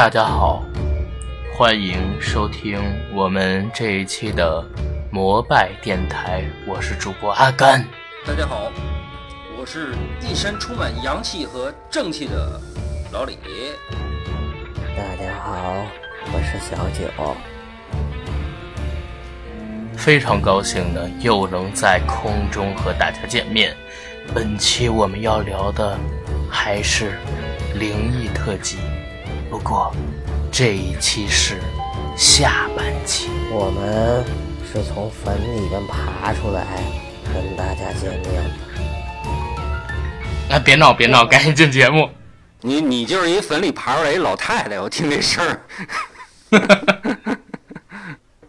大家好，欢迎收听我们这一期的摩拜电台，我是主播阿甘。大家好，我是一身充满阳气和正气的老李。大家好，我是小九。非常高兴呢，又能在空中和大家见面。本期我们要聊的还是灵异特辑，不过这一期是下半期。我们是从坟里面爬出来跟大家见面的。啊，别闹别闹，赶紧进节目。你你就是一坟里爬出来一老太太，我听这声儿。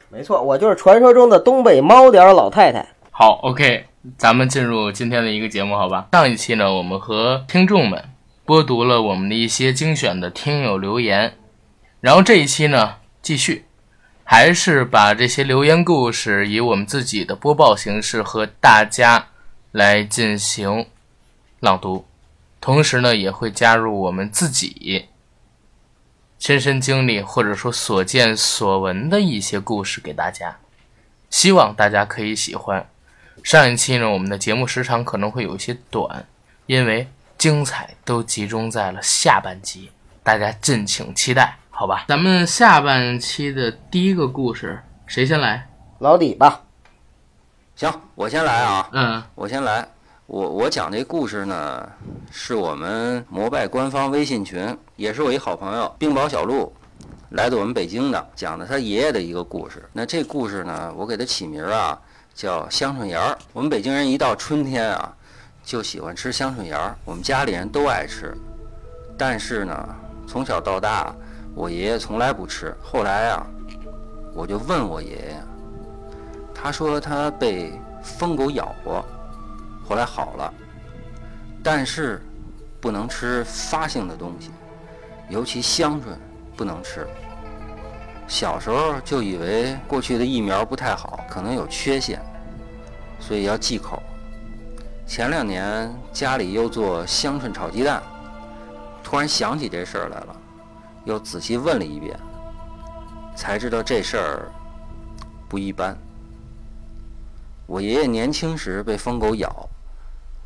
没错，我就是传说中的东北猫点老太太。好，OK。咱们进入今天的一个节目，好吧？上一期呢，我们和听众们播读了我们的一些精选的听友留言，然后这一期呢，继续，还是把这些留言故事以我们自己的播报形式和大家来进行朗读，同时呢，也会加入我们自己亲身经历或者说所见所闻的一些故事给大家，希望大家可以喜欢。上一期呢，我们的节目时长可能会有一些短，因为精彩都集中在了下半集，大家敬请期待，好吧？咱们下半期的第一个故事，谁先来？老李吧。行，我先来啊。嗯，我先来。我我讲这故事呢，是我们摩拜官方微信群，也是我一好朋友冰雹小鹿来自我们北京的，讲的他爷爷的一个故事。那这故事呢，我给他起名啊。叫香椿芽儿。我们北京人一到春天啊，就喜欢吃香椿芽儿。我们家里人都爱吃，但是呢，从小到大，我爷爷从来不吃。后来啊，我就问我爷爷，他说他被疯狗咬过，后来好了，但是不能吃发性的东西，尤其香椿不能吃。小时候就以为过去的疫苗不太好，可能有缺陷，所以要忌口。前两年家里又做香椿炒鸡蛋，突然想起这事儿来了，又仔细问了一遍，才知道这事儿不一般。我爷爷年轻时被疯狗咬，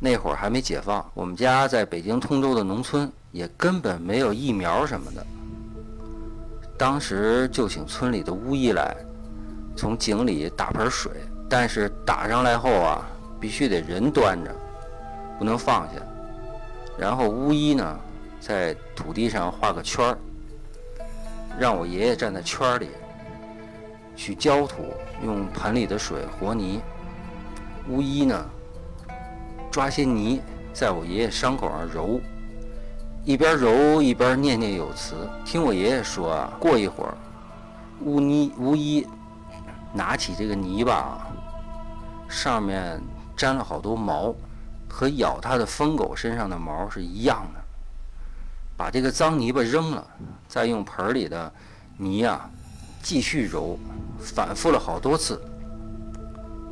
那会儿还没解放，我们家在北京通州的农村，也根本没有疫苗什么的。当时就请村里的巫医来，从井里打盆水，但是打上来后啊，必须得人端着，不能放下。然后巫医呢，在土地上画个圈儿，让我爷爷站在圈儿里，去浇土，用盆里的水和泥。巫医呢，抓些泥在我爷爷伤口上揉。一边揉一边念念有词，听我爷爷说啊，过一会儿，巫泥巫医拿起这个泥巴，上面沾了好多毛，和咬他的疯狗身上的毛是一样的。把这个脏泥巴扔了，再用盆里的泥啊继续揉，反复了好多次，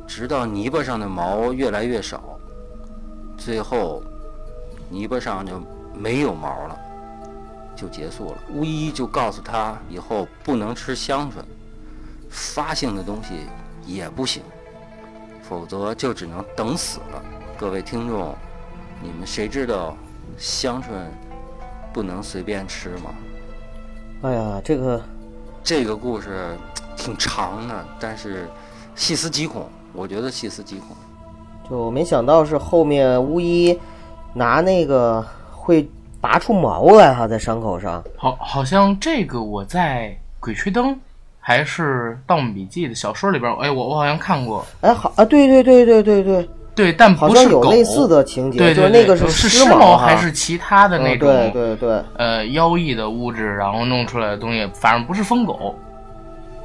直到泥巴上的毛越来越少，最后泥巴上就。没有毛了，就结束了。巫医就告诉他，以后不能吃香椿，发性的东西也不行，否则就只能等死了。各位听众，你们谁知道香椿不能随便吃吗？哎呀，这个这个故事挺长的，但是细思极恐，我觉得细思极恐。就没想到是后面巫医拿那个。会拔出毛来哈，在伤口上。好，好像这个我在《鬼吹灯》还是《盗墓笔记》的小说里边，哎，我我好像看过。哎，好啊，对对对对对对对，但不是有类似的情节，对对，那个是尸毛还是其他的那种？对对对，呃，妖异的物质，然后弄出来的东西，反正不是疯狗，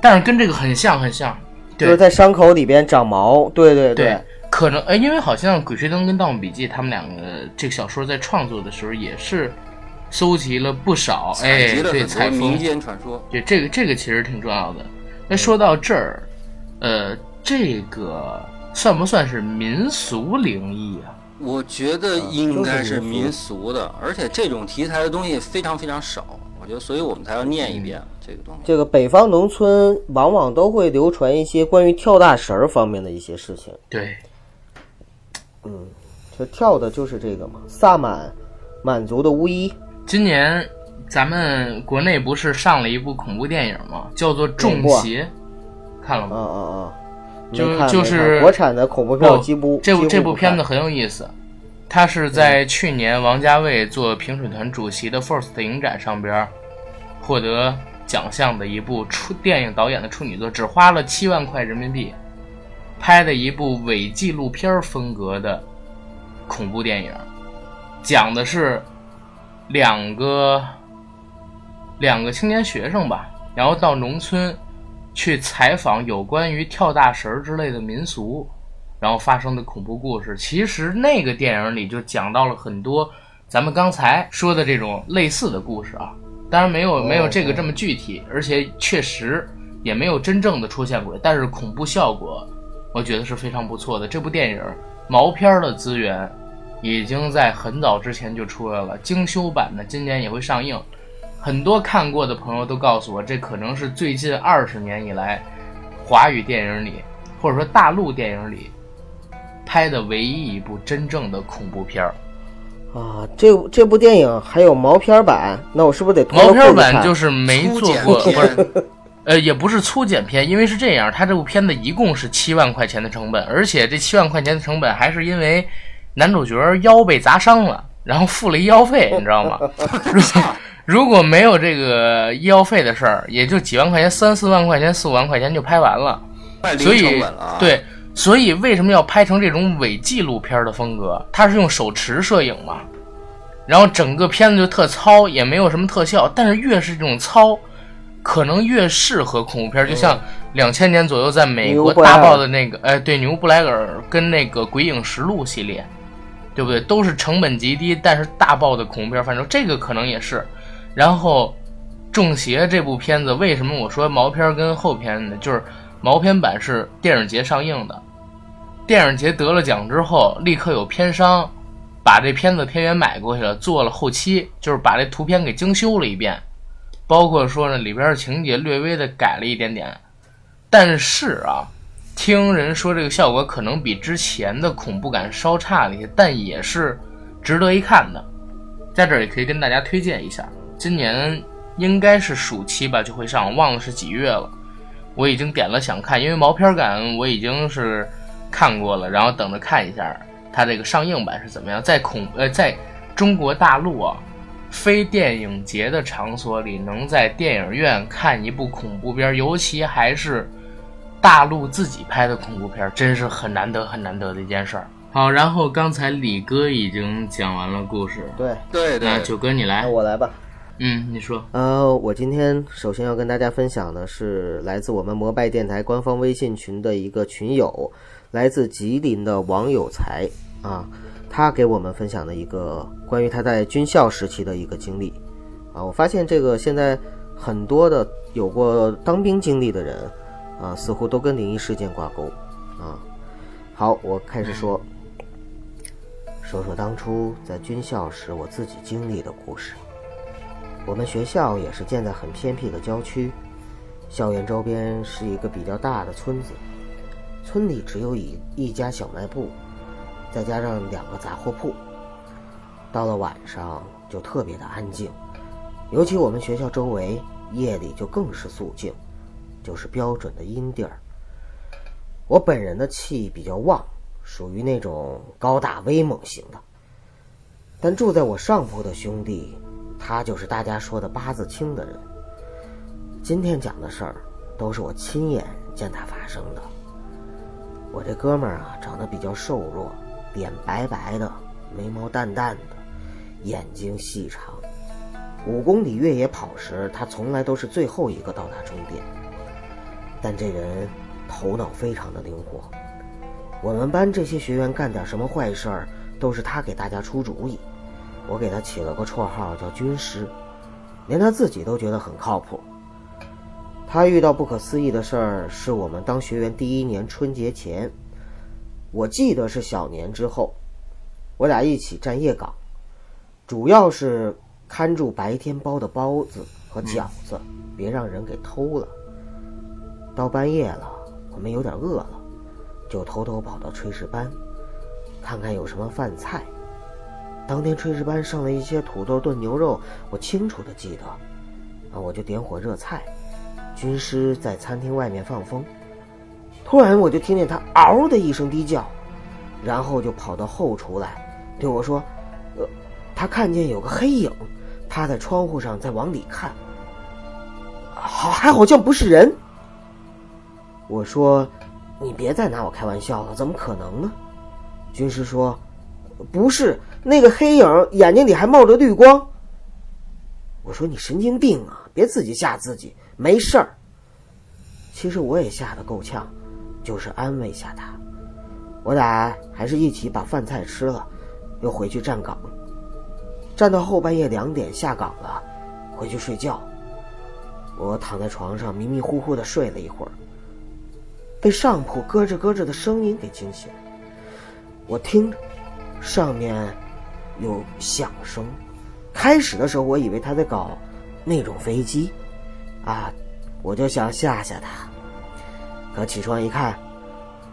但是跟这个很像很像，就是在伤口里边长毛。对对对。可能哎，因为好像《鬼吹灯》跟《盗墓笔记》他们两个这个小说在创作的时候也是搜集了不少哎，对，采民间传说，对这个这个其实挺重要的。那说到这儿，呃，这个算不算是民俗灵异啊？我觉得应该是民俗的，而且这种题材的东西非常非常少。我觉得所以我们才要念一遍这个东西。这个北方农村往往都会流传一些关于跳大神儿方面的一些事情。对，嗯这跳的就是这个嘛，萨满满族的巫医。今年咱们国内不是上了一部恐怖电影吗？叫做《中邪》，看了吗？嗯嗯嗯！就就是国产的恐怖片，几乎这部这部片子很有意思，它是在去年王家卫做评审团主席的 FIRST 影展上边获得奖项的一部处电影导演的处女作，只花了七万块人民币拍的一部伪纪录片风格的恐怖电影，讲的是两个两个青年学生吧，然后到农村去采访有关于跳大神儿之类的民俗，然后发生的恐怖故事。其实那个电影里就讲到了很多咱们刚才说的这种类似的故事啊，当然没有没有这个这么具体，而且确实也没有真正的出现过，但是恐怖效果我觉得是非常不错的。这部电影毛片儿的资源已经在很早之前就出来了，精修版的今年也会上映。很多看过的朋友都告诉我，这可能是最近二十年以来华语电影里，或者说大陆电影里拍的唯一一部真正的恐怖片儿。啊，这这部电影还有毛片版，那我是不是得拖毛片版就是没做过，不是，呃，也不是粗剪片，因为是这样，它这部片子一共是七万块钱的成本，而且这七万块钱的成本还是因为男主角腰被砸伤了，然后付了医药费，你知道吗？如 如果没有这个医药费的事儿，也就几万块钱，三四万块钱、四五万块钱就拍完了。所以对，所以为什么要拍成这种伪纪录片的风格？它是用手持摄影嘛，然后整个片子就特糙，也没有什么特效，但是越是这种糙，可能越适合恐怖片。就像两千年左右在美国大爆的那个，哎，对，牛布莱尔跟那个《鬼影实录》系列，对不对？都是成本极低，但是大爆的恐怖片。反正这个可能也是。然后，《中邪》这部片子为什么我说毛片跟后片呢？就是毛片版是电影节上映的，电影节得了奖之后，立刻有片商把这片子片源买过去了，做了后期，就是把这图片给精修了一遍，包括说呢里边的情节略微的改了一点点，但是啊，听人说这个效果可能比之前的恐怖感稍差了一些，但也是值得一看的，在这儿也可以跟大家推荐一下，今年应该是暑期吧就会上，忘了是几月了。我已经点了想看，因为毛片感我已经是看过了，然后等着看一下它这个上映版是怎么样。在恐呃，在中国大陆啊，非电影节的场所里，能在电影院看一部恐怖片，尤其还是大陆自己拍的恐怖片，真是很难得很难得的一件事儿。好，然后刚才李哥已经讲完了故事，对，对那对，九哥你来那，我来吧。嗯，你说，呃，我今天首先要跟大家分享的是来自我们摩拜电台官方微信群的一个群友，来自吉林的王有才啊，他给我们分享的一个关于他在军校时期的一个经历啊。我发现这个现在很多的有过当兵经历的人啊，似乎都跟灵异事件挂钩啊。好，我开始说，说说当初在军校时我自己经历的故事。我们学校也是建在很偏僻的郊区，校园周边是一个比较大的村子，村里只有一一家小卖部，再加上两个杂货铺。到了晚上就特别的安静，尤其我们学校周围夜里就更是肃静，就是标准的阴地儿。我本人的气比较旺，属于那种高大威猛型的，但住在我上铺的兄弟。他就是大家说的八字轻的人。今天讲的事儿，都是我亲眼见他发生的。我这哥们儿啊，长得比较瘦弱，脸白白的，眉毛淡淡的，眼睛细长。五公里越野跑时，他从来都是最后一个到达终点。但这人头脑非常的灵活。我们班这些学员干点什么坏事儿，都是他给大家出主意。我给他起了个绰号叫“军师”，连他自己都觉得很靠谱。他遇到不可思议的事儿，是我们当学员第一年春节前，我记得是小年之后，我俩一起站夜岗，主要是看住白天包的包子，和饺子，别让人给偷了。到半夜了，我们有点饿了，就偷偷跑到炊事班，看看有什么饭菜。当天炊事班剩了一些土豆炖牛肉，我清楚的记得，啊，我就点火热菜。军师在餐厅外面放风，突然我就听见他嗷的一声低叫，然后就跑到后厨来，对我说：“呃，他看见有个黑影趴在窗户上在往里看，好还好像不是人。”我说：“你别再拿我开玩笑了，怎么可能呢？”军师说：“不是，那个黑影眼睛里还冒着绿光。”我说：“你神经病啊，别自己吓自己，没事儿。”其实我也吓得够呛，就是安慰一下他。我俩还是一起把饭菜吃了，又回去站岗，站到后半夜两点下岗了，回去睡觉。我躺在床上迷迷糊糊的睡了一会儿。被上铺咯吱咯吱的声音给惊醒。我听着，上面有响声。开始的时候，我以为他在搞那种飞机，啊，我就想吓吓他。可起床一看，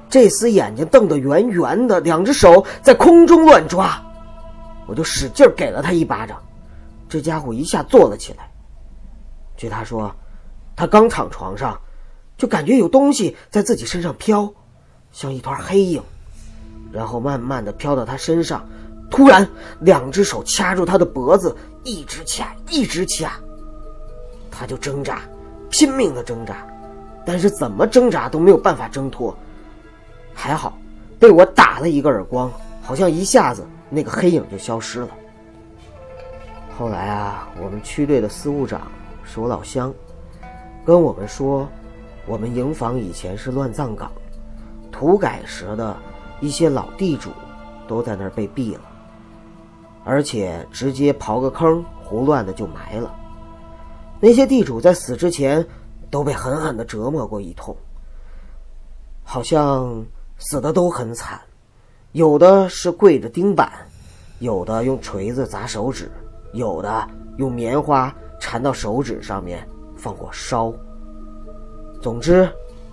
这厮眼睛瞪得圆圆的，两只手在空中乱抓，我就使劲给了他一巴掌。这家伙一下坐了起来。据他说，他刚躺床上。就感觉有东西在自己身上飘，像一团黑影，然后慢慢的飘到他身上，突然两只手掐住他的脖子，一直掐，一直掐。他就挣扎，拼命的挣扎，但是怎么挣扎都没有办法挣脱。还好，被我打了一个耳光，好像一下子那个黑影就消失了。后来啊，我们区队的司务长是我老乡，跟我们说。我们营房以前是乱葬岗，土改时的一些老地主都在那儿被毙了，而且直接刨个坑，胡乱的就埋了。那些地主在死之前都被狠狠的折磨过一通，好像死的都很惨，有的是跪着钉板，有的用锤子砸手指，有的用棉花缠到手指上面放火烧。总之，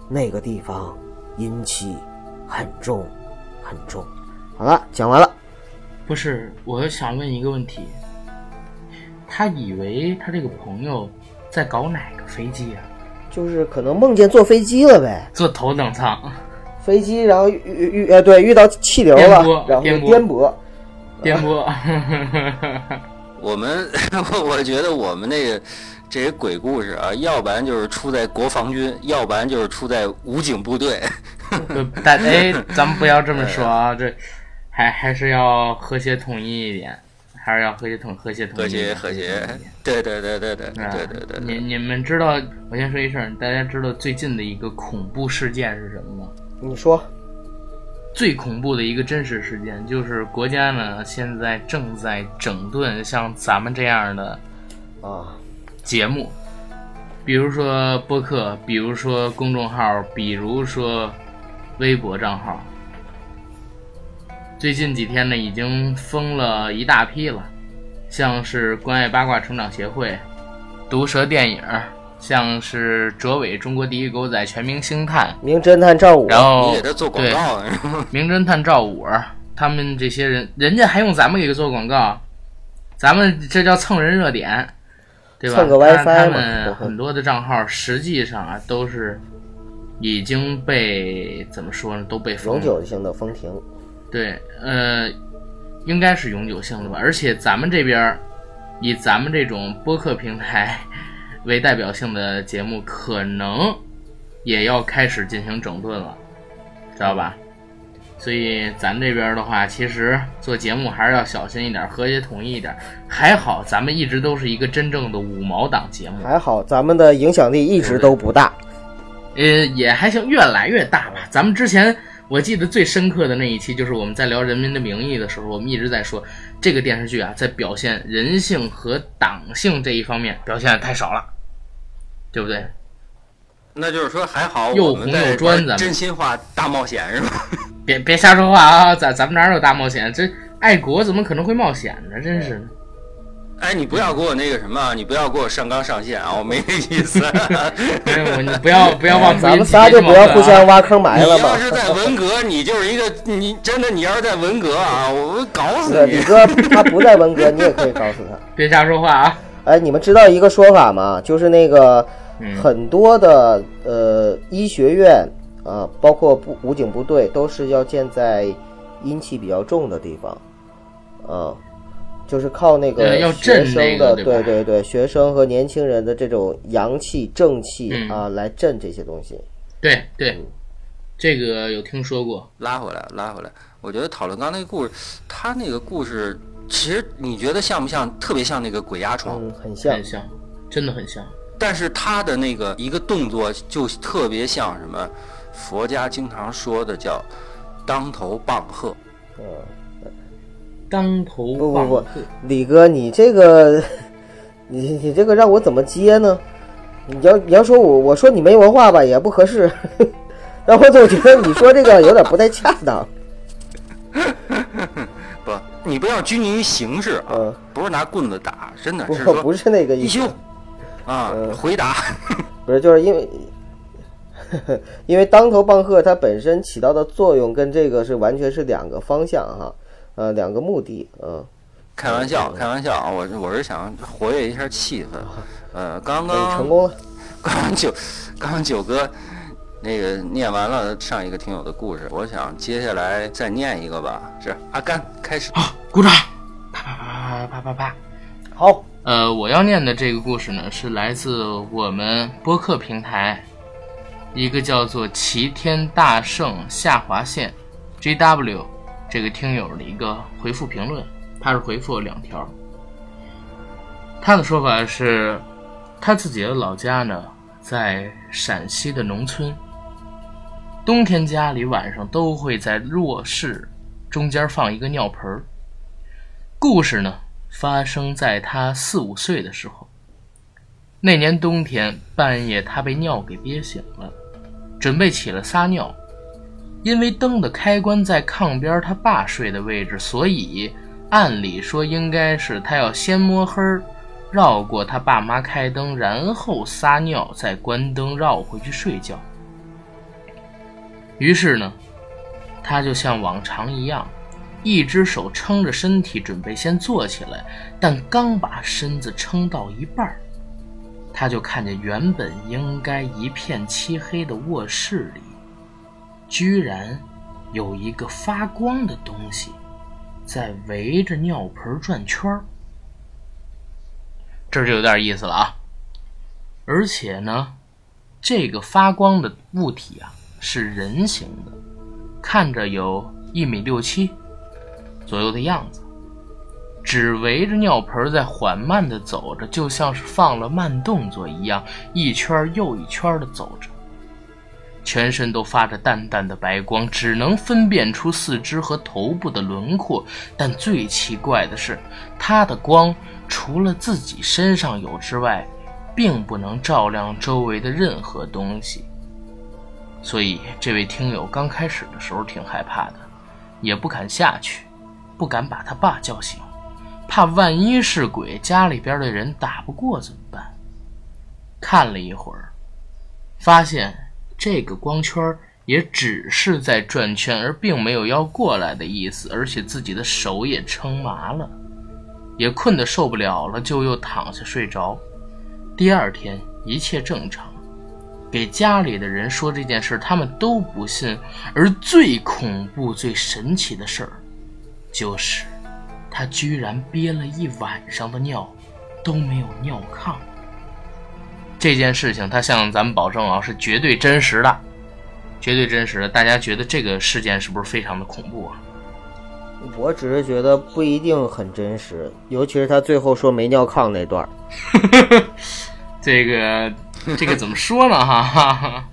那个地方阴气很重，很重。好了，讲完了。不是，我想问一个问题。他以为他这个朋友在搞哪个飞机啊？就是可能梦见坐飞机了呗。坐头等舱。飞机，然后遇遇呃对，遇到气流了，然后颠簸，颠簸。我们，我觉得我们那个。这些鬼故事啊，要不然就是出在国防军，要不然就是出在武警部队。但哎，咱们不要这么说啊，这还还是要和谐统一一点，还是要和谐统和谐统一。和谐和谐，对对对对对对对对。你你们知道，我先说一声，大家知道最近的一个恐怖事件是什么吗？你说，最恐怖的一个真实事件就是国家呢现在正在整顿像咱们这样的啊。节目，比如说播客，比如说公众号，比如说微博账号。最近几天呢，已经封了一大批了，像是关爱八卦成长协会、毒舌电影，像是卓伟中国第一狗仔全明星探、名侦探赵五，然后你给他做广告，名侦探赵五，他们这些人，人家还用咱们给他做广告，咱们这叫蹭人热点。对吧？他们很多的账号实际上啊都是已经被怎么说呢？都被永久性的封停。对，呃，应该是永久性的吧。而且咱们这边以咱们这种播客平台为代表性的节目，可能也要开始进行整顿了，知道吧？所以咱这边的话，其实做节目还是要小心一点，和谐统一一点。还好咱们一直都是一个真正的五毛党节目，还好咱们的影响力一直都不大，呃，也还行，越来越大吧。咱们之前我记得最深刻的那一期，就是我们在聊《人民的名义》的时候，我们一直在说这个电视剧啊，在表现人性和党性这一方面表现的太少了，对不对？那就是说还好，又红又专，咱们真心话大冒险是吧？别别瞎说话啊！咱咱们哪有大冒险？这爱国怎么可能会冒险呢？真是。哎，你不要给我那个什么，你不要给我上纲上线啊，我没那意思。我你不要不要往咱们仨就不要互相挖坑埋了吧。你要是在文革，你就是一个你真的，你要是在文革啊，我搞死你。李哥他不在文革，你也可以搞死他。别瞎说话啊！哎，你们知道一个说法吗？就是那个很多的呃医学院啊，包括部武警部队，都是要建在阴气比较重的地方，呃。就是靠那个学生的，对对对，学生和年轻人的这种阳气、正气啊，来镇这些东西。对对，这个有听说过。拉回来，拉回来。我觉得讨论刚那个故事，他那个故事，其实你觉得像不像？特别像那个鬼压床，很像，很像，真的很像。但是他的那个一个动作，就特别像什么？佛家经常说的叫当头棒喝。嗯。当头不不不，李哥，你这个，你你这个让我怎么接呢？你要你要说我我说你没文化吧，也不合适。但我总觉得你说这个有点不太恰当。不，你不要拘泥于形式啊，不是拿棍子打，真的是不是那个意思。啊，回答不是就是因为，因为当头棒喝它本身起到的作用跟这个是完全是两个方向哈。呃，两个目的，嗯，开玩笑，开玩笑啊！我我是想活跃一下气氛，呃，刚刚成功了，刚刚九，刚刚九哥那个念完了上一个听友的故事，我想接下来再念一个吧，是阿甘开始，好，鼓掌，啪啪啪啪啪啪啪，好，呃，我要念的这个故事呢，是来自我们播客平台一个叫做齐天大圣下划线，JW。这个听友的一个回复评论，他是回复了两条。他的说法是，他自己的老家呢在陕西的农村，冬天家里晚上都会在卧室中间放一个尿盆故事呢发生在他四五岁的时候，那年冬天半夜他被尿给憋醒了，准备起来撒尿。因为灯的开关在炕边他爸睡的位置，所以按理说应该是他要先摸黑，绕过他爸妈开灯，然后撒尿，再关灯绕回去睡觉。于是呢，他就像往常一样，一只手撑着身体准备先坐起来，但刚把身子撑到一半他就看见原本应该一片漆黑的卧室里。居然有一个发光的东西在围着尿盆转圈儿，这就有点意思了啊！而且呢，这个发光的物体啊是人形的，看着有一米六七左右的样子，只围着尿盆在缓慢的走着，就像是放了慢动作一样，一圈又一圈的走着。全身都发着淡淡的白光，只能分辨出四肢和头部的轮廓。但最奇怪的是，它的光除了自己身上有之外，并不能照亮周围的任何东西。所以，这位听友刚开始的时候挺害怕的，也不敢下去，不敢把他爸叫醒，怕万一是鬼，家里边的人打不过怎么办？看了一会儿，发现。这个光圈也只是在转圈，而并没有要过来的意思，而且自己的手也撑麻了，也困得受不了了，就又躺下睡着。第二天一切正常，给家里的人说这件事，他们都不信。而最恐怖、最神奇的事儿，就是他居然憋了一晚上的尿，都没有尿炕。这件事情，他向咱们保证啊，是绝对真实的，绝对真实的。大家觉得这个事件是不是非常的恐怖啊？我只是觉得不一定很真实，尤其是他最后说没尿炕那段 这个这个怎么说呢？哈，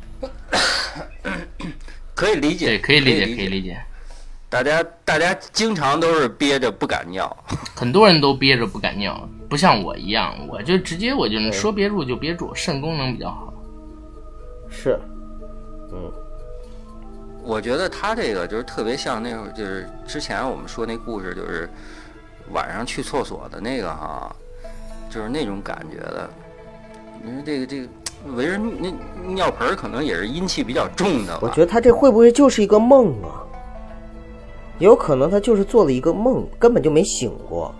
可以理解，对，可以理解，可以理解。大家大家经常都是憋着不敢尿，很多人都憋着不敢尿，不像我一样，我就直接我就说憋住就憋住，肾功能比较好。是，嗯，我觉得他这个就是特别像那会儿，就是之前我们说那故事，就是晚上去厕所的那个哈，就是那种感觉的。你说这个这个为人那尿盆儿可能也是阴气比较重的吧。我觉得他这会不会就是一个梦啊？有可能他就是做了一个梦，根本就没醒过。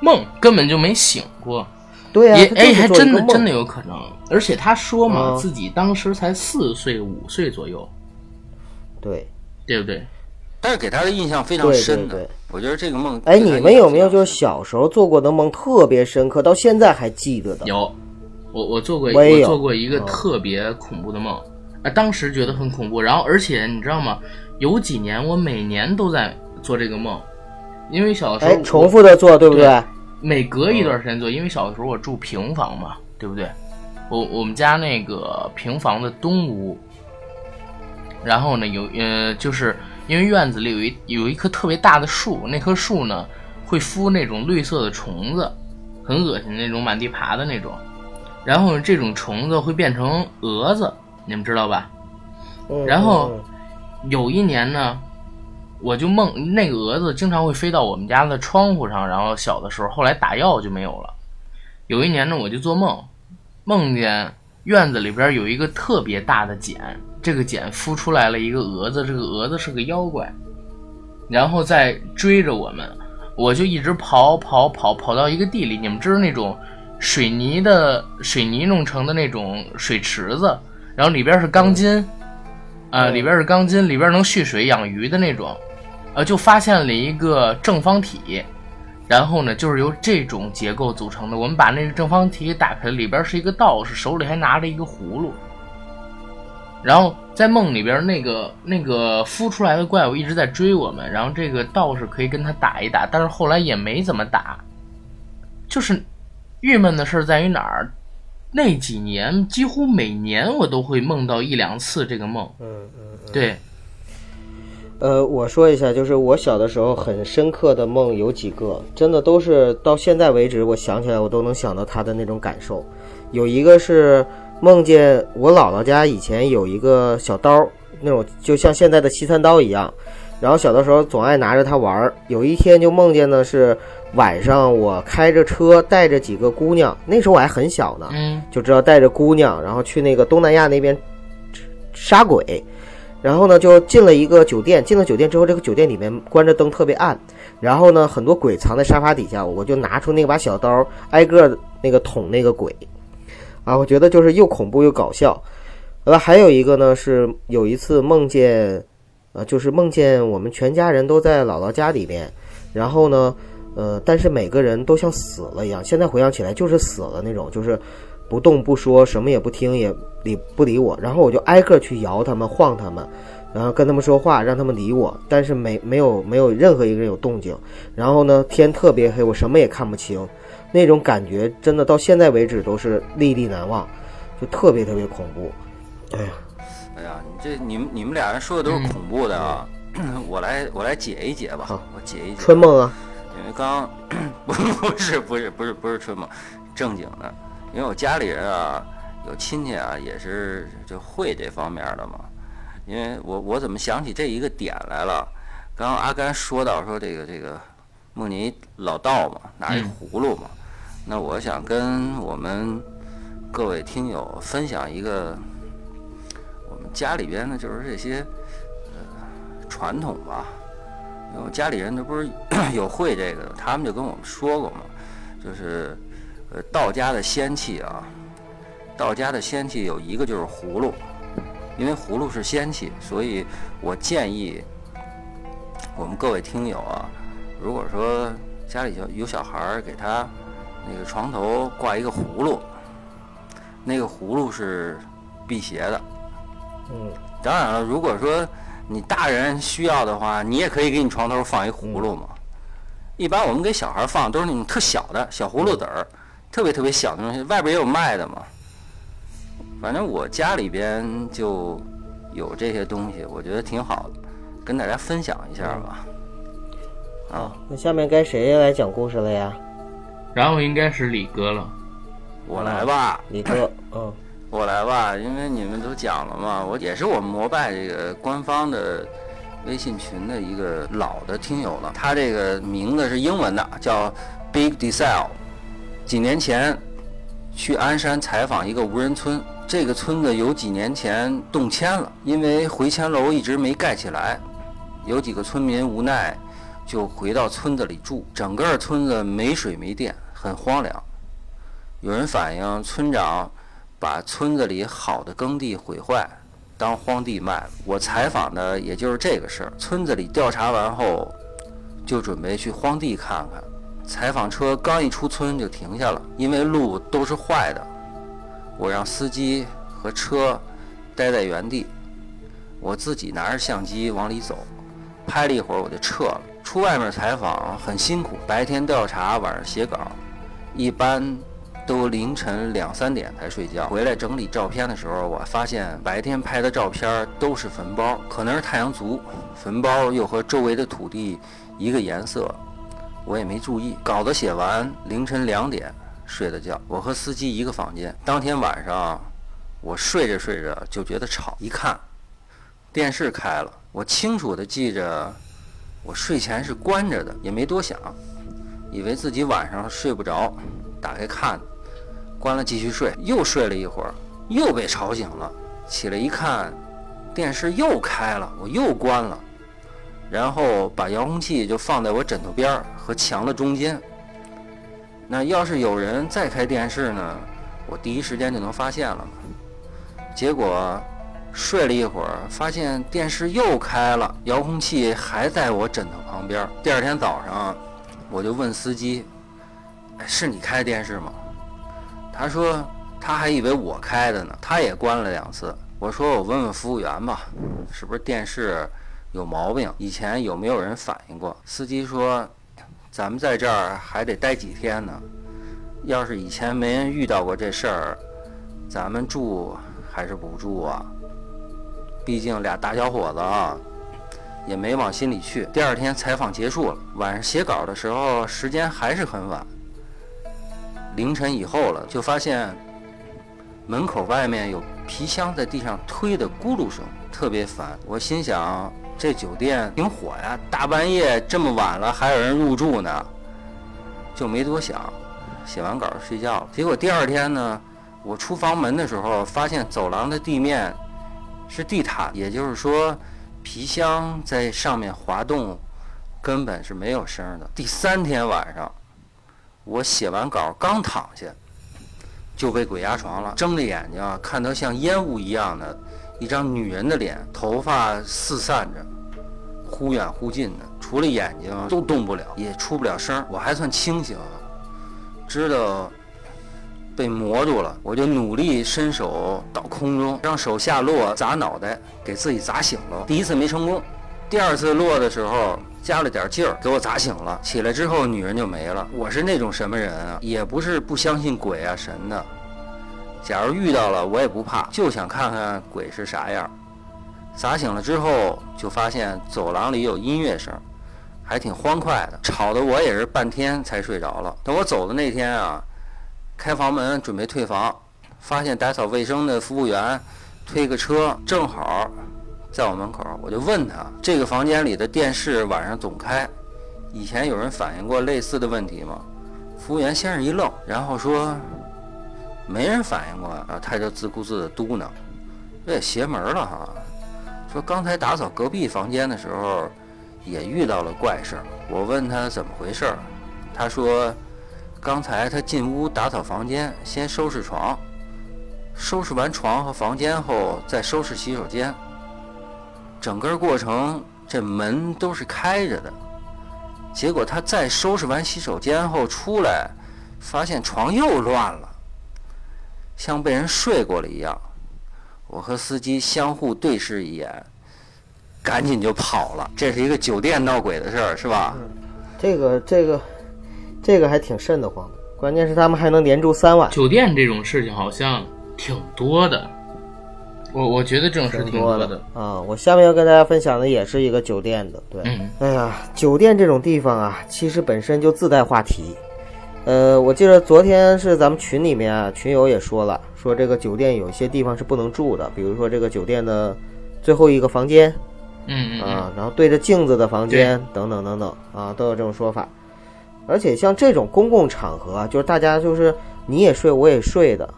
梦根本就没醒过，对呀、也哎，他就是还真的真的有可能。而且他说嘛，嗯自己当时才四岁五岁左右，对。对不对？但是给他的印象非常深的。对我觉得这个梦，哎，你们有没有就是小时候做过的梦特别深刻，到现在还记得的？有，我我做过我做过一个嗯特别恐怖的梦，啊，当时觉得很恐怖，然后而且你知道吗？有几年我每年都在做这个梦，因为小时候哎，重复的做，对不对？每隔一段时间做，因为小的时候我住平房嘛，对不对？我我们家那个平房的东屋，然后呢有呃，就是因为院子里有一有一棵特别大的树，那棵树呢会孵那种绿色的虫子，很恶心那种满地爬的那种，然后这种虫子会变成蛾子，你们知道吧？嗯然后嗯有一年呢，我就梦那个蛾子经常会飞到我们家的窗户上，然后小的时候，后来打药就没有了。有一年呢，我就做梦，梦见院子里边有一个特别大的茧，这个茧孵出来了一个蛾子，这个蛾子是个妖怪，然后在追着我们，我就一直跑跑跑跑到一个地里，你们知道那种水泥的水泥弄成的那种水池子，然后里边是钢筋。嗯里边是钢筋，里边能蓄水养鱼的那种，呃，就发现了一个正方体，然后呢，就是由这种结构组成的。我们把那个正方体打开，里边是一个道士，手里还拿着一个葫芦。然后在梦里边，那个那个孵出来的怪物一直在追我们，然后这个道士可以跟他打一打，但是后来也没怎么打。就是郁闷的事儿在于哪儿？那几年几乎每年我都会梦到一两次这个梦。嗯嗯，对，呃，我说一下，就是我小的时候很深刻的梦有几个，真的都是到现在为止，我想起来我都能想到他的那种感受。有一个是梦见我姥姥家以前有一个小刀，那种就像现在的西餐刀一样，然后小的时候总爱拿着它玩儿。有一天就梦见呢是晚上我开着车带着几个姑娘，那时候我还很小呢，嗯就知道带着姑娘，然后去那个东南亚那边杀鬼，然后呢就进了一个酒店，进了酒店之后，这个酒店里面关着灯，特别暗，然后呢很多鬼藏在沙发底下，我就拿出那把小刀，挨个儿那个捅那个鬼，啊，我觉得就是又恐怖又搞笑。呃，还有一个呢是有一次梦见，呃，就是梦见我们全家人都在姥姥家里面，然后呢，呃，但是每个人都像死了一样，现在回想起来就是死了那种，就是不动不说，什么也不听，也理不理我。然后我就挨个去摇他们、晃他们，然后跟他们说话，让他们理我，但是没没有没有任何一个人有动静。然后呢，天特别黑，我什么也看不清，那种感觉真的到现在为止都是历历难忘，就特别特别恐怖。哎呀，哎呀，你这你们你们俩人说的都是恐怖的啊！我来我来解一解吧好，我解一解。春梦啊，因为刚不 不是不是不是不是春梦，正经的，因为我家里人啊有亲戚啊也是就会这方面的嘛。因为我我怎么想起这一个点来了？刚刚阿甘说到说这个这个梦见一老道嘛，拿一葫芦嘛，那我想跟我们各位听友分享一个我们家里边呢就是这些呃传统吧。我家里人这不是 有会这个的，他们就跟我们说过嘛，就是呃道家的仙气啊，道家的仙气有一个就是葫芦，因为葫芦是仙气，所以我建议我们各位听友啊，如果说家里有有小孩儿，给他那个床头挂一个葫芦，那个葫芦是辟邪的。嗯，当然了，如果说你大人需要的话，你也可以给你床头放一葫芦嘛。一般我们给小孩放都是那种特小的小葫芦籽儿，特别特别小的东西，外边也有卖的嘛。反正我家里边就有这些东西，我觉得挺好的，跟大家分享一下吧。啊，那下面该谁来讲故事了呀？然后应该是李哥了。我来吧。李哥，嗯，我来吧，因为你们都讲了嘛，我也是我们摩拜这个官方的微信群的一个老的听友了。他这个名字是英文的，叫 Big Decel，几年前去鞍山采访一个无人村，这个村子有几年前动迁了，因为回迁楼一直没盖起来，有几个村民无奈就回到村子里住，整个村子没水没电，很荒凉。有人反映村长把村子里好的耕地毁坏，当荒地卖。我采访的也就是这个事儿。村子里调查完后，就准备去荒地看看。采访车刚一出村就停下了，因为路都是坏的。我让司机和车待在原地，我自己拿着相机往里走，拍了一会儿我就撤了。出外面采访很辛苦，白天调查，晚上写稿，一般都凌晨两三点才睡觉。回来整理照片的时候，我发现白天拍的照片都是坟包，可能是太阳足，坟包又和周围的土地一个颜色。我也没注意，稿子写完，凌晨两点睡的觉。我和司机一个房间。当天晚上，我睡着睡着就觉得吵，一看，电视开了。我清楚的记着，我睡前是关着的，也没多想，以为自己晚上睡不着，打开看，关了继续睡。又睡了一会儿，又被吵醒了，起来一看，电视又开了，我又关了。然后把遥控器就放在我枕头边和墙的中间。那要是有人再开电视呢，我第一时间就能发现了。结果睡了一会儿，发现电视又开了，遥控器还在我枕头旁边。第二天早上，我就问司机：“，是你开电视吗？”他说他还以为我开的呢，他也关了两次。我说我问问服务员吧，是不是电视？有毛病，以前有没有人反映过？司机说：“咱们在这儿还得待几天呢。要是以前没人遇到过这事儿，咱们住还是不住啊？毕竟俩大小伙子啊，也没往心里去。”第二天采访结束了，晚上写稿的时候，时间还是很晚，凌晨以后了，就发现门口外面有皮箱在地上推的咕噜声，特别烦。我心想。这酒店挺火呀，大半夜这么晚了还有人入住呢，就没多想，写完稿睡觉了。结果第二天呢，我出房门的时候发现走廊的地面是地毯，也就是说皮箱在上面滑动根本是没有声的。第三天晚上，我写完稿刚躺下就被鬼压床了，睁着眼睛看到像烟雾一样的。一张女人的脸，头发四散着，忽远忽近的，除了眼睛都动不了，也出不了声。我还算清醒，知道被魔住了，我就努力伸手到空中，让手下落砸脑袋，给自己砸醒了。第一次没成功，第二次落的时候加了点劲儿，给我砸醒了。起来之后，女人就没了。我是那种什么人啊？也不是不相信鬼啊神的。假如遇到了，我也不怕，就想看看鬼是啥样。砸醒了之后，就发现走廊里有音乐声，还挺欢快的，吵得我也是半天才睡着了。等我走的那天啊，开房门准备退房，发现打扫卫生的服务员推个车，正好在我门口，我就问他：这个房间里的电视晚上总开，以前有人反映过类似的问题吗？服务员先是一愣，然后说。没人反应过啊，他就自顾自的嘟囔：“这也邪门了哈！”说刚才打扫隔壁房间的时候，也遇到了怪事儿。我问他怎么回事儿，他说：“刚才他进屋打扫房间，先收拾床，收拾完床和房间后，再收拾洗手间。整个过程这门都是开着的。结果他再收拾完洗手间后出来，发现床又乱了。”像被人睡过了一样，我和司机相互对视一眼，赶紧就跑了。这是一个酒店闹鬼的事儿，是吧？这个这个这个还挺瘆得慌的。关键是他们还能连住三晚。酒店这种事情好像挺多的，我我觉得这种事挺多的啊。我下面要跟大家分享的也是一个酒店的，对。哎呀，酒店这种地方啊，其实本身就自带话题。呃，我记得昨天是咱们群里面啊，群友也说了，说这个酒店有些地方是不能住的，比如说这个酒店的最后一个房间，嗯啊，然后对着镜子的房间等等等等啊，都有这种说法。而且像这种公共场合啊，就是大家就是你也睡我也睡的，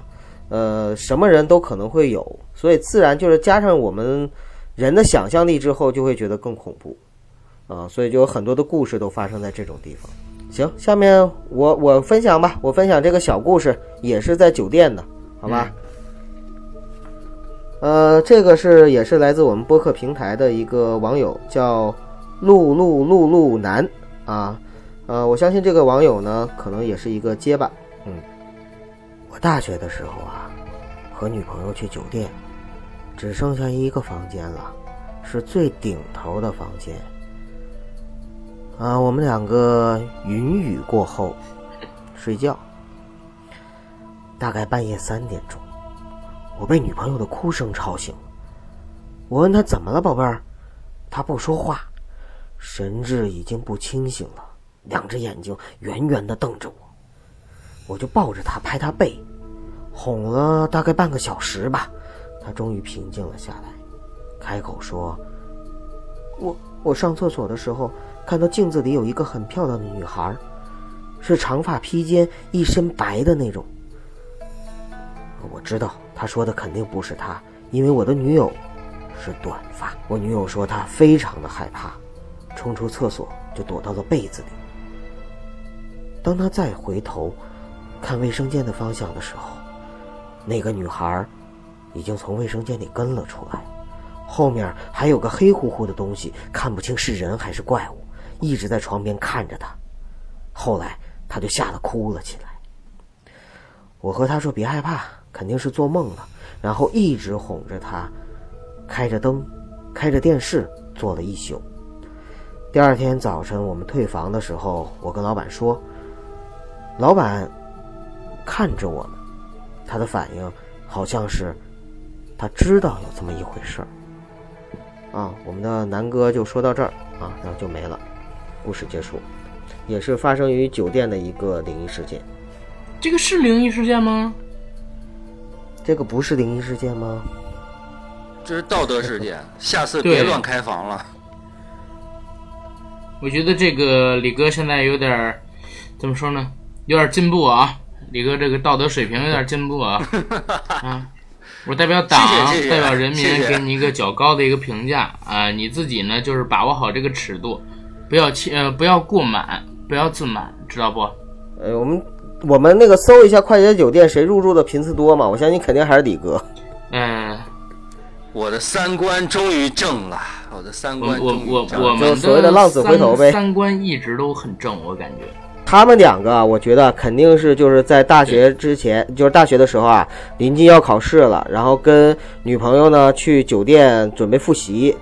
呃，什么人都可能会有，所以自然就是加上我们人的想象力之后，就会觉得更恐怖啊，所以就有很多的故事都发生在这种地方。行，下面我我分享吧，我分享这个小故事，也是在酒店的，好吧？呃，这个是也是来自我们播客平台的一个网友，叫露露露露男啊。呃，我相信这个网友呢，可能也是一个结巴。嗯，我大学的时候啊，和女朋友去酒店，只剩下一个房间了，是最顶头的房间。啊，我们两个云雨过后睡觉，大概半夜三点钟，我被女朋友的哭声吵醒。我问她怎么了，宝贝儿，她不说话，神志已经不清醒了，两只眼睛圆圆的瞪着我。我就抱着她拍她背，哄了大概半个小时吧，他终于平静了下来，开口说：“我我上厕所的时候。”看到镜子里有一个很漂亮的女孩，是长发披肩、一身白的那种。我知道他说的肯定不是她，因为我的女友是短发。我女友说她非常的害怕，冲出厕所就躲到了被子里。当她再回头看卫生间的方向的时候，那个女孩已经从卫生间里跟了出来，后面还有个黑乎乎的东西，看不清是人还是怪物。一直在床边看着他，后来他就吓得哭了起来。我和他说别害怕，肯定是做梦了，然后一直哄着他，开着灯，开着电视，坐了一宿。第二天早晨我们退房的时候，我跟老板说，老板看着我们，他的反应好像是他知道有这么一回事儿。啊，我们的南哥就说到这儿啊，然后就没了。故事结束，也是发生于酒店的一个灵异事件。这个是灵异事件吗？这个不是灵异事件吗？这是道德事件，下次别乱开房了。我觉得这个李哥现在有点怎么说呢？有点进步啊！李哥这个道德水平有点进步啊！啊，我代表党，代表人民给你一个较高的一个评价啊！你自己呢，就是把握好这个尺度。不要轻呃，不要过满，不要自满，知道不？呃，我们我们那个搜一下快捷酒店谁入住的频次多嘛？我相信肯定还是李哥。嗯，我的三观终于正了，我的三观我我我们所谓的浪子回头呗。三观一直都很正，我感觉。他们两个，我觉得肯定是就是在大学之前，就是大学的时候啊，临近要考试了，然后跟女朋友呢去酒店准备复习。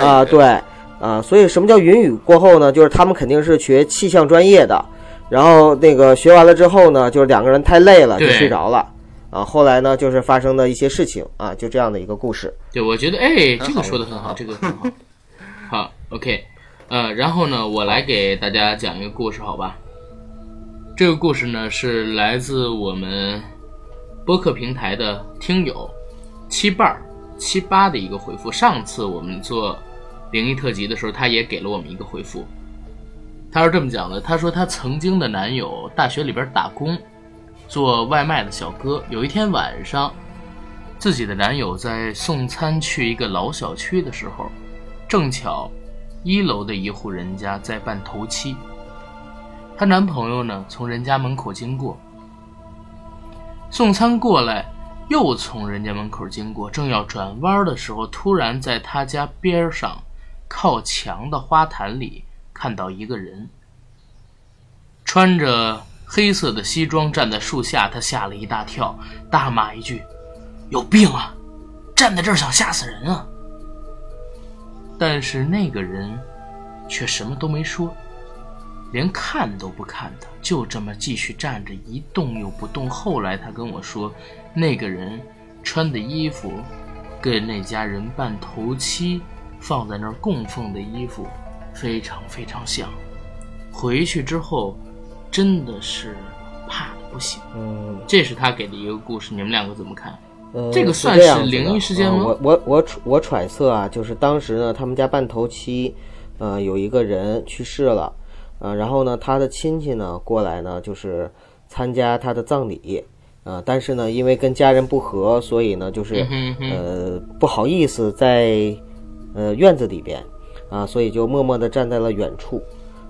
啊，对。啊，所以什么叫云雨过后呢？就是他们肯定是学气象专业的，然后那个学完了之后呢，就是两个人太累了就睡着了。啊，后来呢，就是发生的一些事情啊，就这样的一个故事。对，我觉得哎，这个说的很好，这个很好。好，OK，呃，然后呢，我来给大家讲一个故事，好吧？这个故事呢是来自我们播客平台的听友七瓣七八的一个回复。上次我们做。灵异特辑的时候，他也给了我们一个回复。他是这么讲的：他说他曾经的男友大学里边打工，做外卖的小哥。有一天晚上，自己的男友在送餐去一个老小区的时候，正巧一楼的一户人家在办头七。她男朋友呢从人家门口经过，送餐过来，又从人家门口经过，正要转弯的时候，突然在她家边上。靠墙的花坛里看到一个人，穿着黑色的西装站在树下，他吓了一大跳，大骂一句：“有病啊！站在这儿想吓死人啊！”但是那个人却什么都没说，连看都不看他，就这么继续站着，一动又不动。后来他跟我说，那个人穿的衣服跟那家人办头七。放在那儿供奉的衣服，非常非常像。回去之后，真的是怕的不行。嗯，这是他给的一个故事，你们两个怎么看？呃，这个算是灵异事件吗？我我我我揣测啊，就是当时呢，他们家办头七，呃，有一个人去世了，呃，然后呢，他的亲戚呢过来呢，就是参加他的葬礼，啊，但是呢，因为跟家人不和，所以呢，就是呃不好意思在呃院子里边，啊，所以就默默地站在了远处，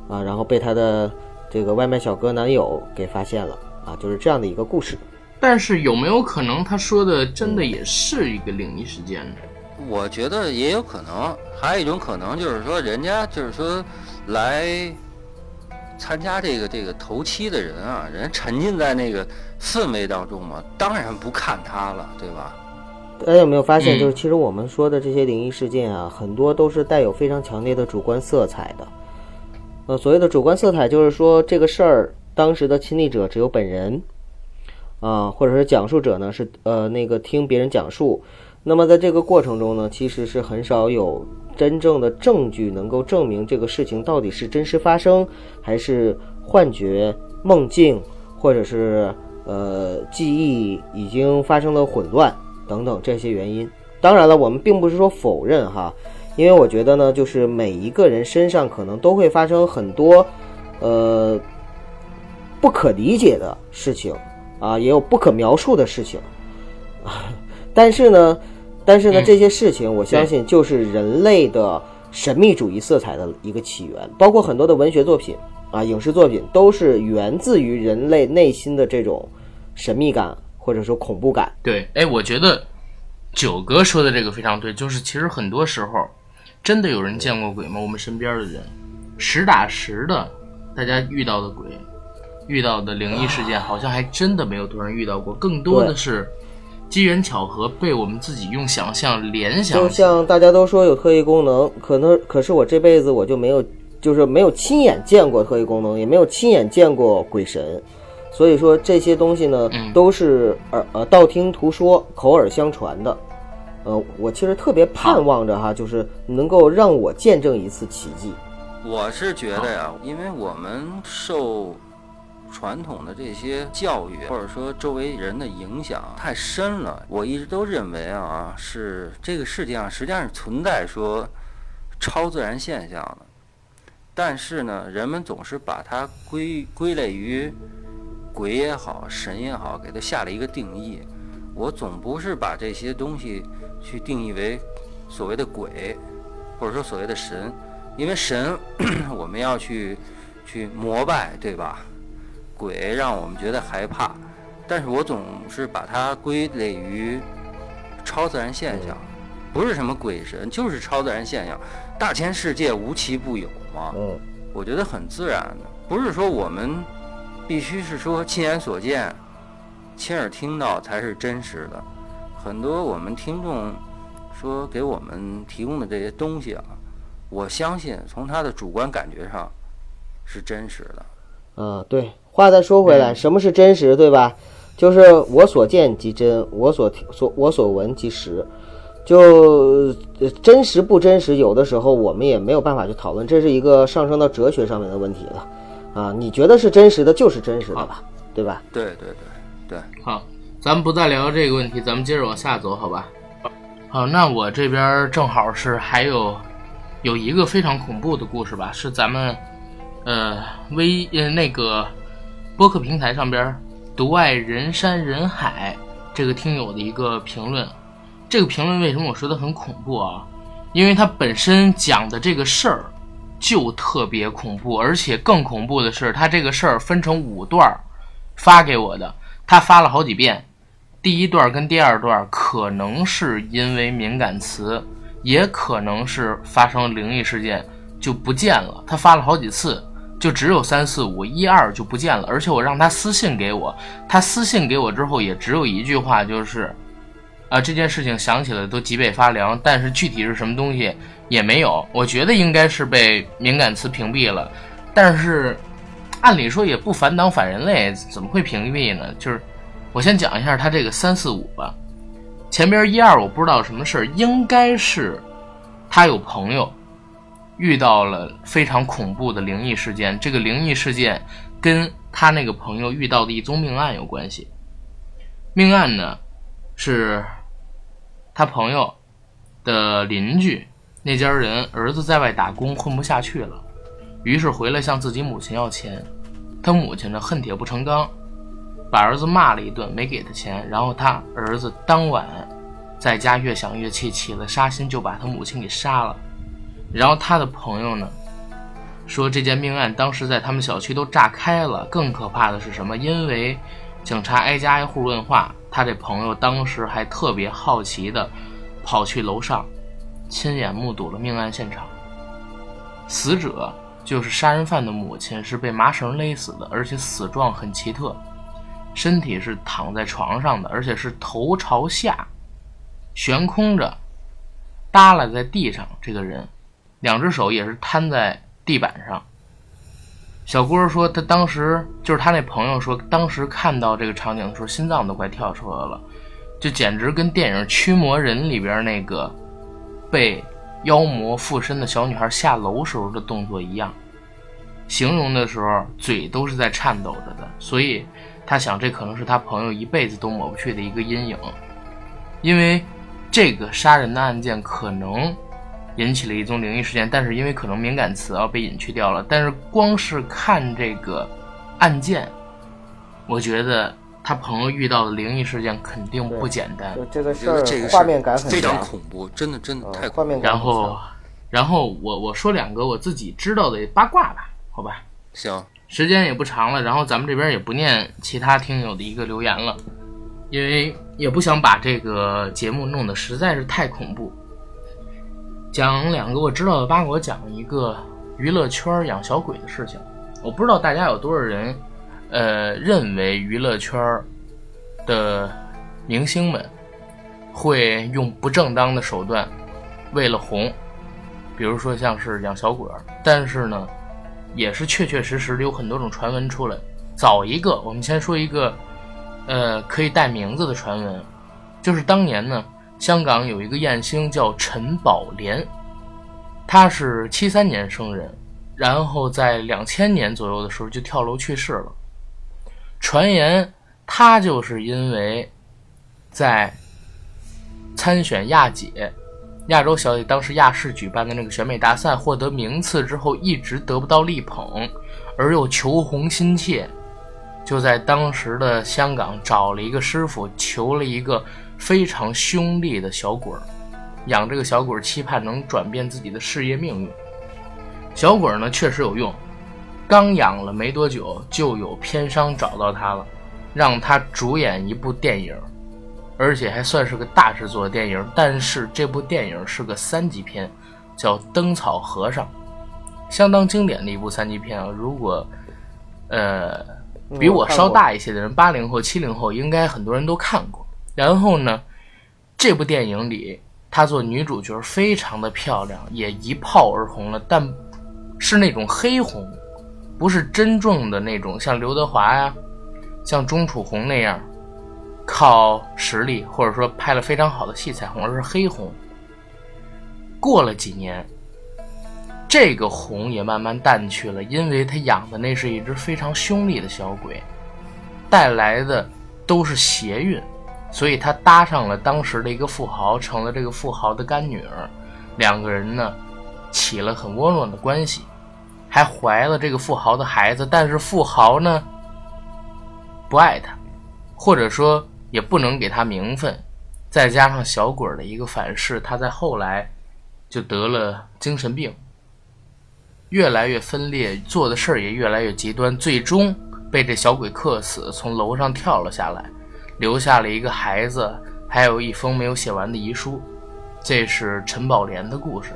啊，然后被他的这个外卖小哥男友给发现了，啊，就是这样的一个故事。但是有没有可能他说的真的也是一个灵异事件呢？我觉得也有可能，还有一种可能就是说，人家就是说来参加这个这个头七的人啊，人沉浸在那个氛围当中嘛，当然不看他了，对吧？大家有没有发现，嗯就是其实我们说的这些灵异事件啊，很多都是带有非常强烈的主观色彩的。呃，所谓的主观色彩，就是说这个事儿当时的亲历者只有本人，啊、或者是讲述者呢是呃那个听别人讲述。那么在这个过程中呢，其实是很少有真正的证据能够证明这个事情到底是真实发生，还是幻觉、梦境，或者是呃记忆已经发生了混乱等等这些原因。当然了，我们并不是说否认哈，因为我觉得呢，就是每一个人身上可能都会发生很多呃不可理解的事情啊，也有不可描述的事情啊。但是呢，但是呢，嗯。这些事情我相信就是人类的神秘主义色彩的一个起源，包括很多的文学作品啊、影视作品都是源自于人类内心的这种神秘感或者说恐怖感。对，哎，我觉得九哥说的这个非常对，就是其实很多时候真的有人见过鬼吗？我们身边的人，实打实的，大家遇到的鬼，遇到的灵异事件，好像还真的没有多少人遇到过，更多的对。是机缘巧合被我们自己用想象联想就。像大家都说有特异功能，可能可是我这辈子我就没有，就是没有亲眼见过特异功能，也没有亲眼见过鬼神，所以说这些东西呢，嗯都是耳呃道听途说、口耳相传的。呃，我其实特别盼望着哈，就是能够让我见证一次奇迹。我是觉得呀，因为我们受传统的这些教育，或者说周围人的影响太深了。我一直都认为啊，是这个世界上实际上是存在说超自然现象的，但是呢，人们总是把它归归类于鬼也好、神也好，给它下了一个定义。我总不是把这些东西去定义为所谓的鬼，或者说所谓的神，因为神 我们要去去膜拜，对吧？鬼让我们觉得害怕，但是我总是把它归类于超自然现象，不是什么鬼神，就是超自然现象。大千世界无奇不有嘛，嗯，我觉得很自然的，不是说我们必须是说亲眼所见、亲耳听到才是真实的。很多我们听众说给我们提供的这些东西啊，我相信从他的主观感觉上是真实的。嗯，对。话再说回来，嗯什么是真实，对吧？就是我所见即真，我所听所我所闻即实。就呃真实不真实，有的时候我们也没有办法去讨论，这是一个上升到哲学上面的问题了。啊，你觉得是真实的，就是真实的吧，对吧？对对对对，好，咱们不再聊这个问题，咱们接着往下走，好吧？好，那我这边正好是还有有一个非常恐怖的故事吧，是咱们呃微呃那个播客平台上边独爱人山人海这个听友的一个评论。这个评论为什么我说的很恐怖啊？因为它本身讲的这个事儿就特别恐怖，而且更恐怖的是，它这个事儿分成五段发给我的，他发了好几遍。第一段跟第二段可能是因为敏感词，也可能是发生灵异事件就不见了。他发了好几次，就只有三四五一二就不见了。而且我让他私信给我，他私信给我之后也只有一句话，就是啊这件事情想起来都脊背发凉，但是具体是什么东西也没有。我觉得应该是被敏感词屏蔽了，但是按理说也不反党反人类，怎么会屏蔽呢？就是我先讲一下他这个三四五吧。前边一二我不知道什么事儿，应该是他有朋友遇到了非常恐怖的灵异事件，这个灵异事件跟他那个朋友遇到的一宗命案有关系。命案呢是他朋友的邻居那家人儿子在外打工混不下去了，于是回来向自己母亲要钱。他母亲呢恨铁不成钢，把儿子骂了一顿，没给他钱。然后他儿子当晚在家越想越气，起了杀心，就把他母亲给杀了。然后他的朋友呢说，这件命案当时在他们小区都炸开了。更可怕的是什么？因为警察挨家挨户问话，他这朋友当时还特别好奇的跑去楼上。亲眼目睹了命案现场，死者就是杀人犯的母亲，是被麻绳勒死的，而且死状很奇特，身体是躺在床上的，而且是头朝下，悬空着，耷拉在地上。这个人，两只手也是摊在地板上。小郭说，他当时就是他那朋友说，当时看到这个场景的时候，心脏都快跳出来了，就简直跟电影《驱魔人》里边那个。被妖魔附身的小女孩下楼时候的动作一样，形容的时候嘴都是在颤抖着的，所以他想这可能是他朋友一辈子都抹不去的一个阴影，因为这个杀人的案件可能引起了一宗灵异事件，但是因为可能敏感词啊被隐去掉了，但是光是看这个案件，我觉得。他朋友遇到的灵异事件肯定不简单，这个事儿画面感很非常恐怖，真的真的太画面感。然后，然后我我说两个我自己知道的八卦吧，好吧？行，时间也不长了，然后咱们这边也不念其他听友的一个留言了，因为也不想把这个节目弄得实在是太恐怖。讲两个我知道的八卦，讲一个娱乐圈养小鬼的事情，我不知道大家有多少人。呃，认为娱乐圈的明星们会用不正当的手段为了红，比如说像是养小鬼儿，但是呢，也是确确实实的有很多种传闻出来。早一个，我们先说一个，呃，可以带名字的传闻，就是当年呢，香港有一个艳星叫陈宝莲，她是七三年生人，然后在两千年左右的时候就跳楼去世了。传言他就是因为在参选亚姐、亚洲小姐，当时亚视举办的那个选美大赛获得名次之后，一直得不到力捧，而又求红心切，就在当时的香港找了一个师傅，求了一个非常凶厉的小鬼儿，养这个小鬼儿，期盼能转变自己的事业命运。小鬼儿呢，确实有用。刚养了没多久，就有片商找到他了，让他主演一部电影，而且还算是个大制作电影。但是这部电影是个三级片，叫《灯草和尚》，相当经典的一部三级片啊。如果呃比我稍大一些的人，八零后、七零后，应该很多人都看过。然后呢，这部电影里她做女主角非常的漂亮，也一炮而红了，但是那种黑红。不是真正的那种，像刘德华呀，像钟楚红那样，靠实力或者说拍了非常好的戏才红，而是黑红。过了几年，这个红也慢慢淡去了，因为他养的那是一只非常凶厉的小鬼，带来的都是邪运，所以他搭上了当时的一个富豪，成了这个富豪的干女儿，两个人呢，起了很温暖的关系。还怀了这个富豪的孩子，但是富豪呢不爱他，或者说也不能给他名分，再加上小鬼的一个反噬，他在后来就得了精神病，越来越分裂，做的事儿也越来越极端，最终被这小鬼克死，从楼上跳了下来，留下了一个孩子，还有一封没有写完的遗书。这是陈宝莲的故事。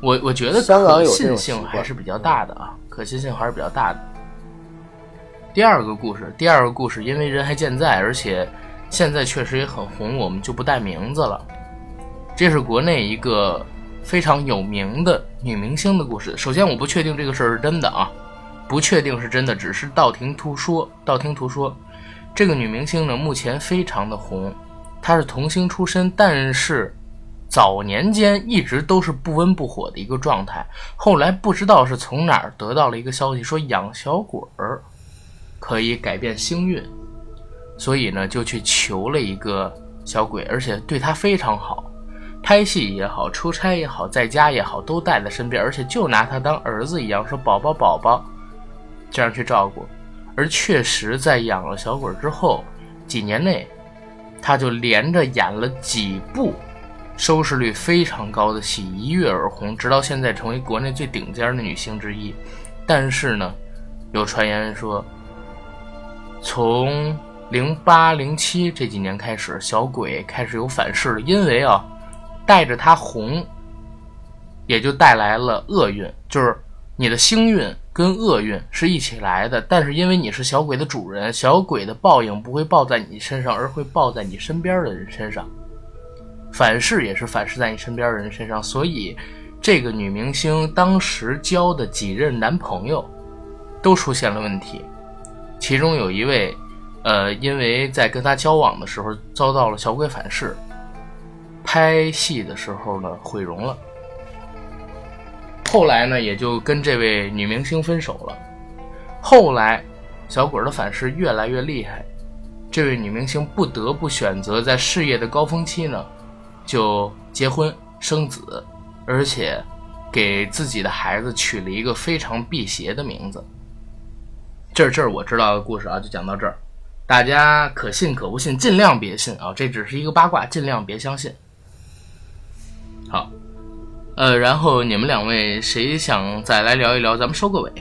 我我觉得可信性还是比较大的啊，可信性还是比较大的。第二个故事，第二个故事，因为人还健在，而且现在确实也很红，我们就不带名字了。这是国内一个非常有名的女明星的故事。首先，我不确定这个事儿是真的啊，不确定是真的，只是道听途说。道听途说，这个女明星呢，目前非常的红，她是童星出身，但是。早年间一直都是不温不火的一个状态，后来不知道是从哪儿得到了一个消息，说养小鬼儿可以改变星运，所以呢就去求了一个小鬼，而且对她非常好。拍戏也好，出差也好，在家也好，都带在身边，而且就拿他当儿子一样，说宝宝宝宝，这样去照顾。而确实，在养了小鬼之后，几年内，他就连着演了几部收视率非常高的戏，一跃而红，直到现在成为国内最顶尖的女星之一。但是呢，有传言说，从零八零七这几年开始，小鬼开始有反噬了，因为啊，带着他红，也就带来了厄运，就是你的星运跟厄运是一起来的。但是因为你是小鬼的主人，小鬼的报应不会报在你身上，而会报在你身边的人身上，反噬也是反噬在你身边的人身上。所以，这个女明星当时交的几任男朋友都出现了问题，其中有一位。呃，因为在跟他交往的时候遭到了小鬼反噬，拍戏的时候呢毁容了。后来呢，也就跟这位女明星分手了。后来，小鬼的反噬越来越厉害，这位女明星不得不选择在事业的高峰期呢，就结婚生子，而且给自己的孩子取了一个非常辟邪的名字。这这我知道的故事啊，就讲到这儿。大家可信可不信，尽量别信啊！这只是一个八卦，尽量别相信。好，呃，然后你们两位谁想再来聊一聊？咱们收个尾。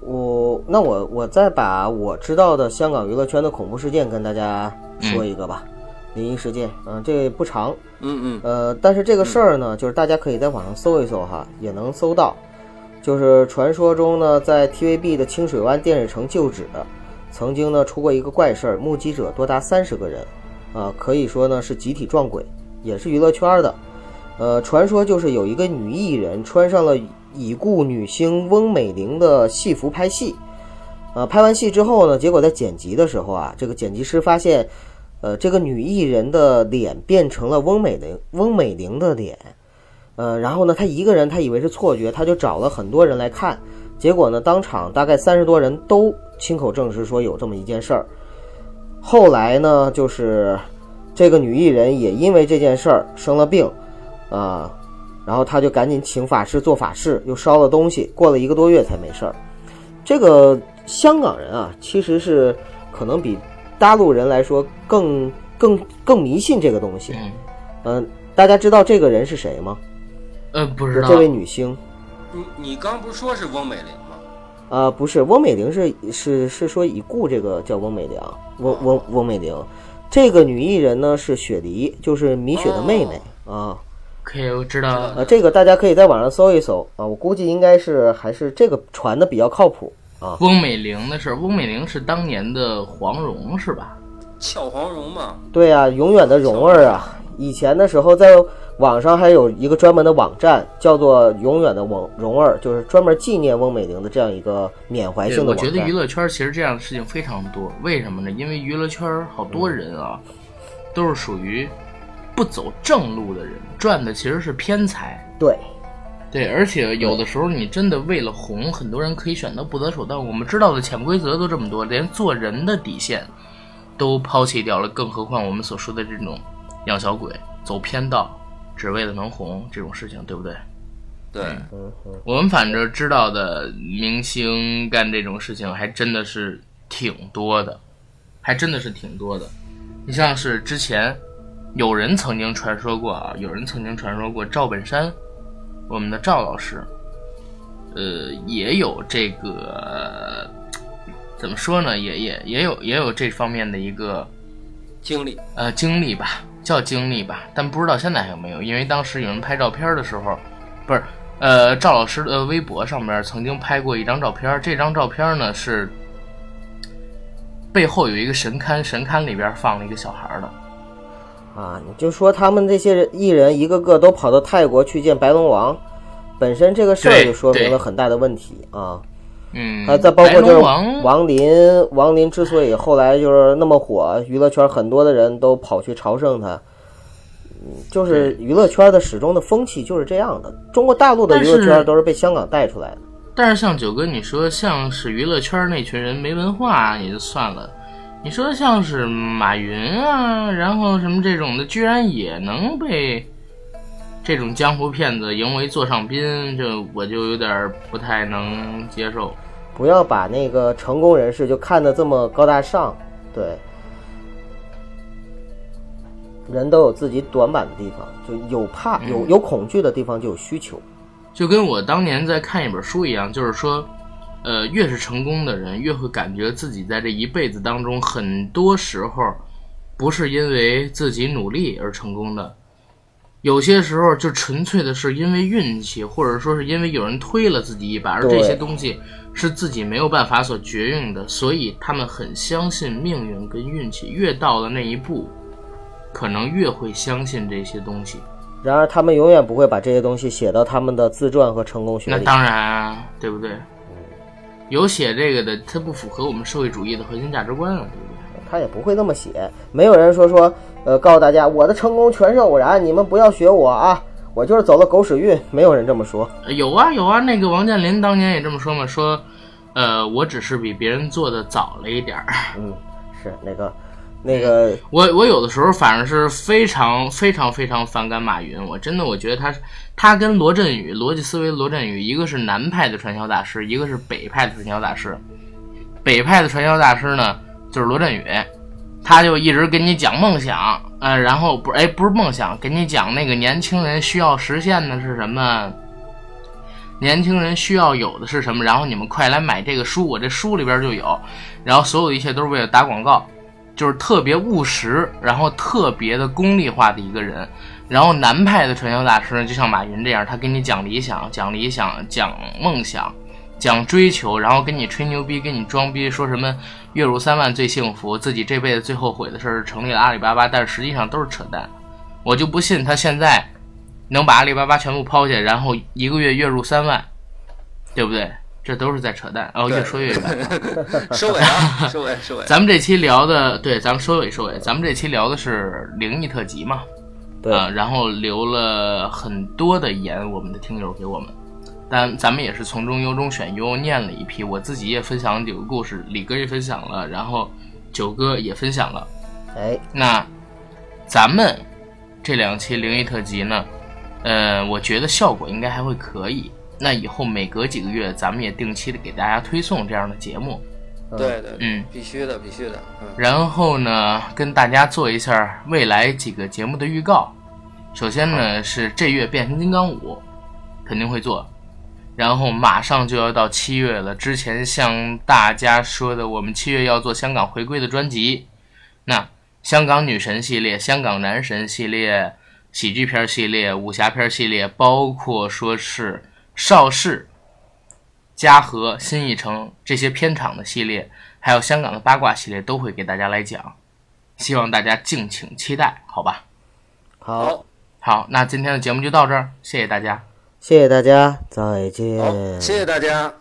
我那我我再把我知道的香港娱乐圈的恐怖事件跟大家说一个吧。灵异事件，嗯，这不长，嗯嗯，呃，但是这个事儿呢，就是大家可以在网上搜一搜哈，也能搜到。就是传说中呢，在 TVB 的清水湾电视城旧址。曾经呢出过一个怪事儿，目击者多达三十个人，啊，可以说呢是集体撞鬼，也是娱乐圈的。呃，传说就是有一个女艺人穿上了已故女星翁美玲的戏服拍戏，呃，拍完戏之后呢，结果在剪辑的时候啊，这个剪辑师发现，呃，这个女艺人的脸变成了翁美玲翁美玲的脸，呃，然后呢，他一个人他以为是错觉，他就找了很多人来看，结果呢，当场大概三十多人都。亲口证实说有这么一件事儿，后来呢，就是这个女艺人也因为这件事儿生了病，啊，然后他就赶紧请法师做法事，又烧了东西，过了一个多月才没事儿。这个香港人啊，其实是可能比大陆人来说更更更迷信这个东西。嗯，大家知道这个人是谁吗？呃，不知道。这位女星。你你刚不是说是翁美玲吗？啊，不是，翁美玲是是是说已故这个叫翁美玲，翁翁翁美玲，这个女艺人呢是雪梨，就是米雪的妹妹啊。可以，我知道。啊，这个大家可以在网上搜一搜啊，我估计应该是还是这个传的比较靠谱啊。翁美玲的事，翁美玲是当年的黄蓉是吧？俏黄蓉嘛。对呀，永远的蓉儿啊，以前的时候在。网上还有一个专门的网站，叫做“永远的翁蓉儿”，就是专门纪念翁美玲的这样一个缅怀性的网站。我觉得娱乐圈其实这样的事情非常多，为什么呢？因为娱乐圈好多人啊，都是属于不走正路的人，赚的其实是偏财。对，对，而且有的时候你真的为了红，很多人可以选择不择手段。我们知道的潜规则都这么多，连做人的底线都抛弃掉了，更何况我们所说的这种养小鬼、走偏道。只为了能红这种事情，对不对？对，我们反正知道的明星干这种事情还真的是挺多的，还真的是挺多的。你像是之前有人曾经传说过啊，有人曾经传说过赵本山，我们的赵老师，呃，也有这个怎么说呢？也也也有也有这方面的一个经历，呃，经历吧。叫经历吧，但不知道现在还有没有，因为当时有人拍照片的时候，不是，呃，赵老师的微博上面曾经拍过一张照片，这张照片呢是背后有一个神龛，神龛里边放了一个小孩的，啊，你就说他们这些艺人一个个都跑到泰国去见白龙王，本身这个事儿就说明了很大的问题啊。嗯，还再包括就是王林，王林之所以后来就是那么火，娱乐圈很多的人都跑去朝圣他，就是娱乐圈的始终的风气就是这样的。中国大陆的娱乐圈都是被香港带出来的。但是像九哥你说，像是娱乐圈那群人没文化也就算了，你说像是马云啊，然后什么这种的，居然也能被这种江湖骗子迎为座上宾，这我就有点不太能接受。不要把那个成功人士就看得这么高大上，对。人都有自己短板的地方，就有怕有有恐惧的地方就有需求。就跟我当年在看一本书一样，就是说，呃，越是成功的人，越会感觉自己在这一辈子当中，很多时候不是因为自己努力而成功的，有些时候就纯粹的是因为运气，或者说是因为有人推了自己一把，而这些东西是自己没有办法所决定的，所以他们很相信命运跟运气。越到了那一步，可能越会相信这些东西。然而，他们永远不会把这些东西写到他们的自传和成功学里。那当然啊，对不对？有写这个的，它不符合我们社会主义的核心价值观啊，对不对？他也不会那么写。没有人说说，呃，告诉大家我的成功全是偶然，你们不要学我啊，我就是走了狗屎运。没有人这么说。有啊有啊，那个王健林当年也这么说嘛，说，呃，我只是比别人做的早了一点儿。嗯，是那个。那个，我我有的时候反正是非常非常非常反感马云，我真的我觉得他他跟罗振宇逻辑思维罗振宇，一个是南派的传销大师，一个是北派的传销大师。北派的传销大师呢，就是罗振宇，他就一直跟你讲梦想，呃，然后不哎不是梦想，跟你讲那个年轻人需要实现的是什么，年轻人需要有的是什么，然后你们快来买这个书，我这书里边就有，然后所有的一切都是为了打广告。就是特别务实，然后特别的功利化的一个人。然后南派的传销大师呢，就像马云这样，他给你讲理想、讲理想、讲梦想、讲追求，然后跟你吹牛逼、跟你装逼，说什么月入三万最幸福，自己这辈子最后悔的事是成立了阿里巴巴，但是实际上都是扯淡。我就不信他现在能把阿里巴巴全部抛下，然后一个月月入三万，对不对？这都是在扯淡，哦越说越远。收尾啊，收尾，收尾。咱们这期聊的，对，咱们收尾，收尾。咱们这期聊的是灵异特辑嘛？对。然后留了很多的言，我们的听友给我们，但咱们也是从中优中选优，念了一批。我自己也分享了几个故事，李哥也分享了，然后九哥也分享了。哎，那咱们这两期灵异特辑呢？呃，我觉得效果应该还会可以。那以后每隔几个月，咱们也定期的给大家推送这样的节目。对对，嗯，必须的，必须的。然后呢，跟大家做一下未来几个节目的预告。首先呢，是这月变形金刚五肯定会做，然后马上就要到七月了。之前向大家说的，我们七月要做香港回归的专辑，那香港女神系列、香港男神系列、喜剧片系列、武侠片系列，包括说是。邵氏、嘉禾、新艺城这些片场的系列，还有香港的八卦系列，都会给大家来讲，希望大家敬请期待，好吧？好，好，那今天的节目就到这儿，谢谢大家，谢谢大家，再见，谢谢大家。